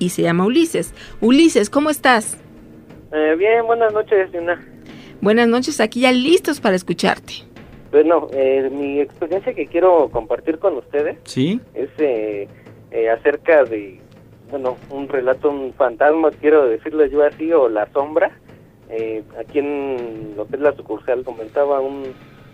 y se llama Ulises. Ulises, ¿cómo estás? Eh, bien, buenas noches, Dina. Buenas noches, aquí ya listos para escucharte. Bueno, eh, mi experiencia que quiero compartir con ustedes ¿Sí? es eh, eh, acerca de, bueno, un relato, un fantasma, quiero decirlo yo así, o la sombra. Eh, aquí en lo que es la sucursal comentaba un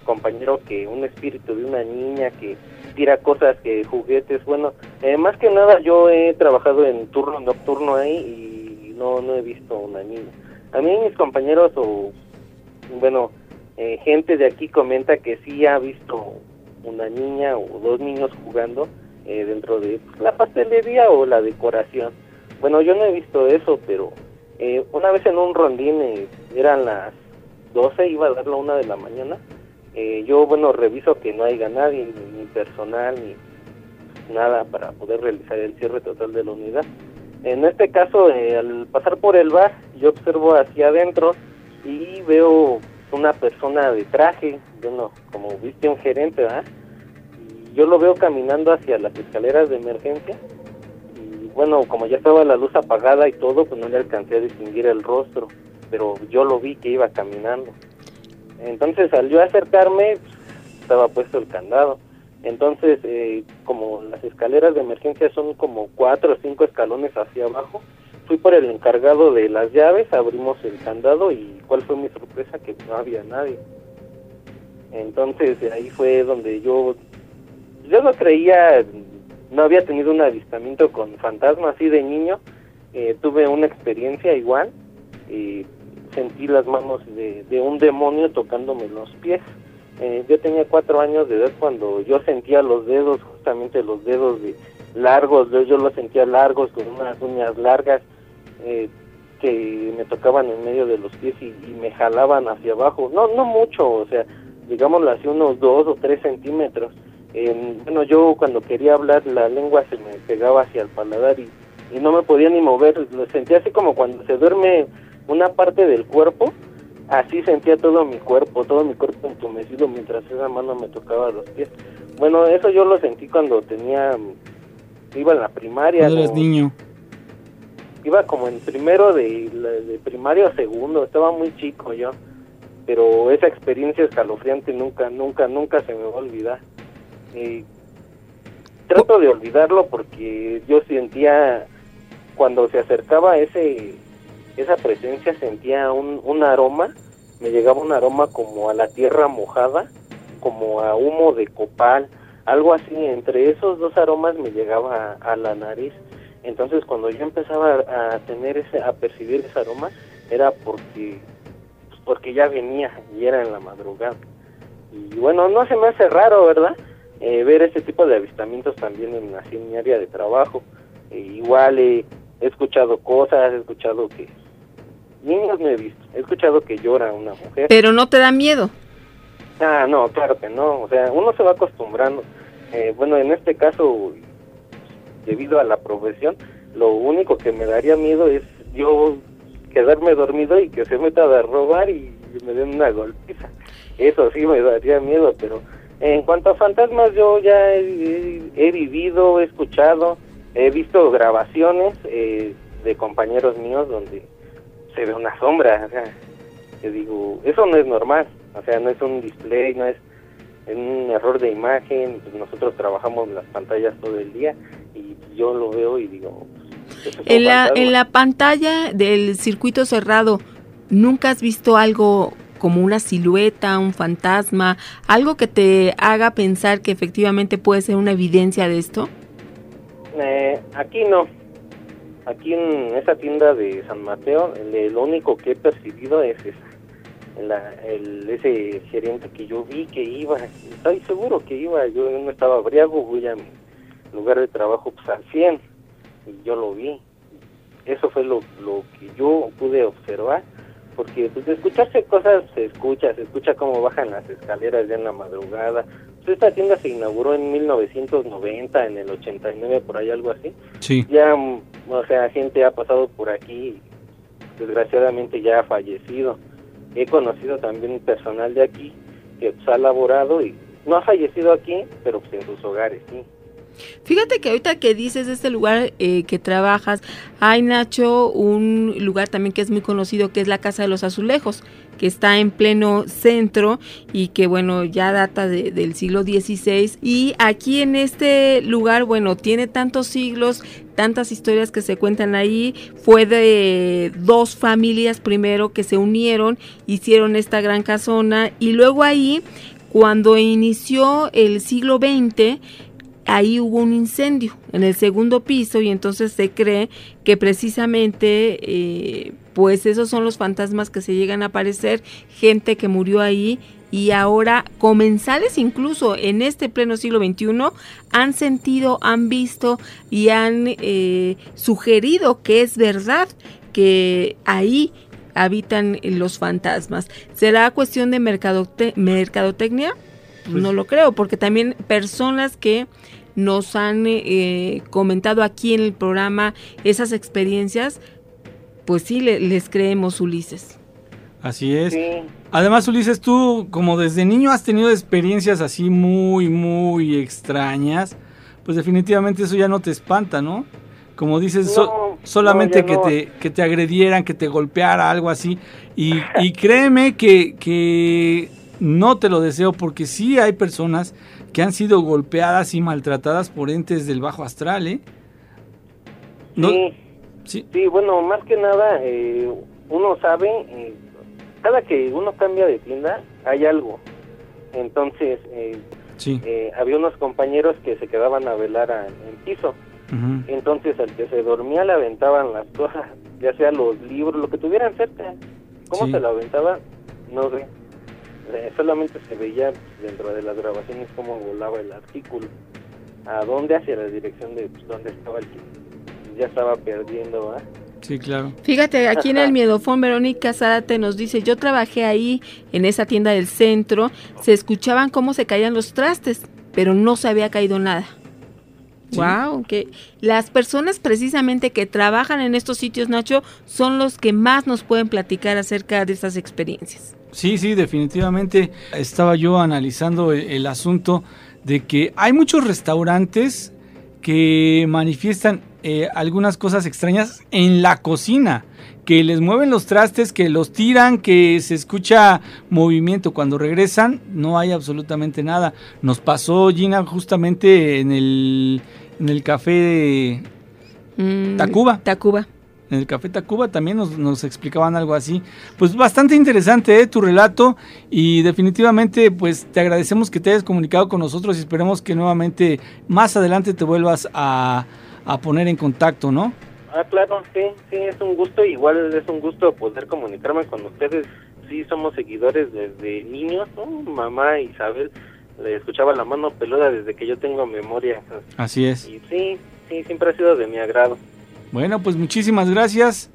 compañero que un espíritu de una niña que tira cosas, que juguetes, bueno, eh, más que nada yo he trabajado en turno nocturno ahí y no, no he visto una niña. A mí mis compañeros o, bueno, eh, gente de aquí comenta que sí ha visto una niña o dos niños jugando eh, dentro de la pastelería o la decoración. Bueno, yo no he visto eso, pero eh, una vez en un rondín eh, eran las 12, iba a dar la una de la mañana. Eh, yo, bueno, reviso que no haya nadie, ni, ni personal, ni nada para poder realizar el cierre total de la unidad. En este caso, eh, al pasar por el bar, yo observo hacia adentro y veo una persona de traje, bueno, como viste un gerente, ¿verdad? Y yo lo veo caminando hacia las escaleras de emergencia y bueno, como ya estaba la luz apagada y todo, pues no le alcancé a distinguir el rostro, pero yo lo vi que iba caminando. Entonces al yo acercarme, pues, estaba puesto el candado. Entonces, eh, como las escaleras de emergencia son como cuatro o cinco escalones hacia abajo, fui por el encargado de las llaves, abrimos el candado y cuál fue mi sorpresa que no había nadie. Entonces ahí fue donde yo, yo no creía, no había tenido un avistamiento con fantasma así de niño, eh, tuve una experiencia igual, y sentí las manos de un demonio tocándome los pies. Eh, yo tenía cuatro años de edad cuando yo sentía los dedos, justamente los dedos de largos, yo, yo los sentía largos con unas uñas largas eh, que me tocaban en medio de los pies y, me jalaban hacia abajo. No, no mucho, o sea, digámoslo así, unos dos o tres centímetros. Eh, bueno, yo cuando quería hablar la lengua se me pegaba hacia el paladar y, y no me podía ni mover. Lo sentía así como cuando se duerme una parte del cuerpo, así sentía todo mi cuerpo, todo mi cuerpo entumecido mientras esa mano me tocaba los pies. Bueno, eso yo lo sentí cuando tenía, iba en la primaria. Cuando eres niño. Iba como en primero de, de primaria o segundo, estaba muy chico yo, pero esa experiencia escalofriante nunca, nunca, nunca se me va a olvidar. Y trato de olvidarlo porque yo sentía, cuando se acercaba ese esa presencia sentía un, aroma, me llegaba un aroma como a la tierra mojada, como a humo de copal, algo así, entre esos dos aromas me llegaba a, la nariz. Entonces cuando yo empezaba a, tener ese, a percibir ese aroma, era porque, porque ya venía y era en la madrugada. Y bueno, no se me hace raro, ¿verdad? Eh, ver este tipo de avistamientos también en, así, en mi área de trabajo. Eh, igual eh, he escuchado cosas, he escuchado que no he visto, he escuchado que llora una mujer. Pero no te da miedo. Ah, no, claro que no, o sea, uno se va acostumbrando. Eh, bueno, en este caso, debido a la profesión, lo único que me daría miedo es yo quedarme dormido y que se meta a robar y me den una golpiza. Eso sí me daría miedo, pero en cuanto a fantasmas, yo ya he, he- he vivido, he escuchado, he visto grabaciones eh, de compañeros míos donde se ve una sombra, o sea, que digo, eso no es normal, o sea, no es un display, no es, un error de imagen, pues nosotros trabajamos las pantallas todo el día y yo lo veo y digo, pues, En la, en la pantalla del circuito cerrado, ¿nunca has visto algo como una silueta, un fantasma, algo que te haga pensar que efectivamente puede ser una evidencia de esto? Eh, aquí no. Aquí en esa tienda de San Mateo, lo único que he percibido es esa. La- el, ese gerente que yo vi que iba, estoy seguro que iba, yo no estaba briago, voy a mi lugar de trabajo pues al 100 y yo lo vi. Eso fue lo, lo que yo pude observar, porque pues de escucharse cosas se escucha, se escucha cómo bajan las escaleras ya en la madrugada. Pues, esta tienda se inauguró en 1990, en el 89, por ahí algo así Sí. ya, mm, o sea, gente ha pasado por aquí, desgraciadamente ya ha fallecido. He conocido también personal de aquí que pues, ha laborado y no ha fallecido aquí, pero pues en sus hogares, sí. Fíjate que ahorita que dices este lugar eh, que trabajas, hay Nacho un lugar también que es muy conocido que es la Casa de los Azulejos, que está en pleno centro y que bueno ya data de- del siglo XVI y aquí en este lugar bueno tiene tantos siglos, tantas historias que se cuentan ahí, fue de dos familias primero que se unieron, hicieron esta gran casona. Y luego ahí cuando inició el siglo XX ahí hubo un incendio en el segundo piso y entonces se cree que precisamente eh, pues esos son los fantasmas que se llegan a aparecer, gente que murió ahí y ahora comensales incluso en este pleno siglo XXI han sentido, han visto y han eh, sugerido que es verdad que ahí habitan los fantasmas. ¿Será cuestión de mercadote- mercadotecnia? Pues no lo creo, porque también personas que nos han eh, comentado aquí en el programa esas experiencias, pues sí, le- les creemos, Ulises. Así es. Sí, Además, Ulises, tú como desde niño has tenido experiencias así muy, muy extrañas, pues definitivamente eso ya no te espanta, ¿no? Como dices, so- solamente no, que, no. te, que te agredieran, que te golpeara, algo así. Y, y créeme que, que no te lo deseo porque sí hay personas que han sido golpeadas y maltratadas por entes del bajo astral, ¿eh? No- sí, sí, sí, bueno, más que nada, eh, uno sabe, eh, cada que uno cambia de tienda, hay algo. Entonces, eh, sí. eh, había unos compañeros que se quedaban a velar a- en piso. Entonces al que se dormía le aventaban las cosas, ya sea los libros, lo que tuvieran cerca. ¿Cómo Sí. se lo aventaban? No sé. Eh, solamente se veía dentro de las grabaciones cómo volaba el artículo. ¿A dónde? Hacia la dirección de pues, dónde estaba el que ya estaba perdiendo, ¿ah? Sí, claro. Fíjate, aquí en el Miedofón, Verónica Zárate nos dice, yo trabajé ahí en esa tienda del centro, se escuchaban cómo se caían los trastes, pero no se había caído nada. Sí. Wow, que las personas precisamente que trabajan en estos sitios, Nacho, son los que más nos pueden platicar acerca de estas experiencias. Sí, sí, definitivamente estaba yo analizando el, el asunto de que hay muchos restaurantes que manifiestan eh, algunas cosas extrañas en la cocina, que les mueven los trastes, que los tiran, que se escucha movimiento. Cuando regresan no hay absolutamente nada. Nos pasó Gina justamente en el, en el café de, Mm, Tacuba. Tacuba. En el Café Tacuba también nos, nos explicaban algo así. Pues bastante interesante ¿eh? tu relato y definitivamente pues te agradecemos que te hayas comunicado con nosotros y esperemos que nuevamente más adelante te vuelvas a, a poner en contacto, ¿no? Ah, claro, sí, sí, es un gusto, igual es un gusto poder comunicarme con ustedes. Sí, somos seguidores desde niños, ¿no? Mamá Isabel le escuchaba la mano peluda desde que yo tengo memoria. Así es. Y sí, sí, siempre ha sido de mi agrado. Bueno, pues muchísimas gracias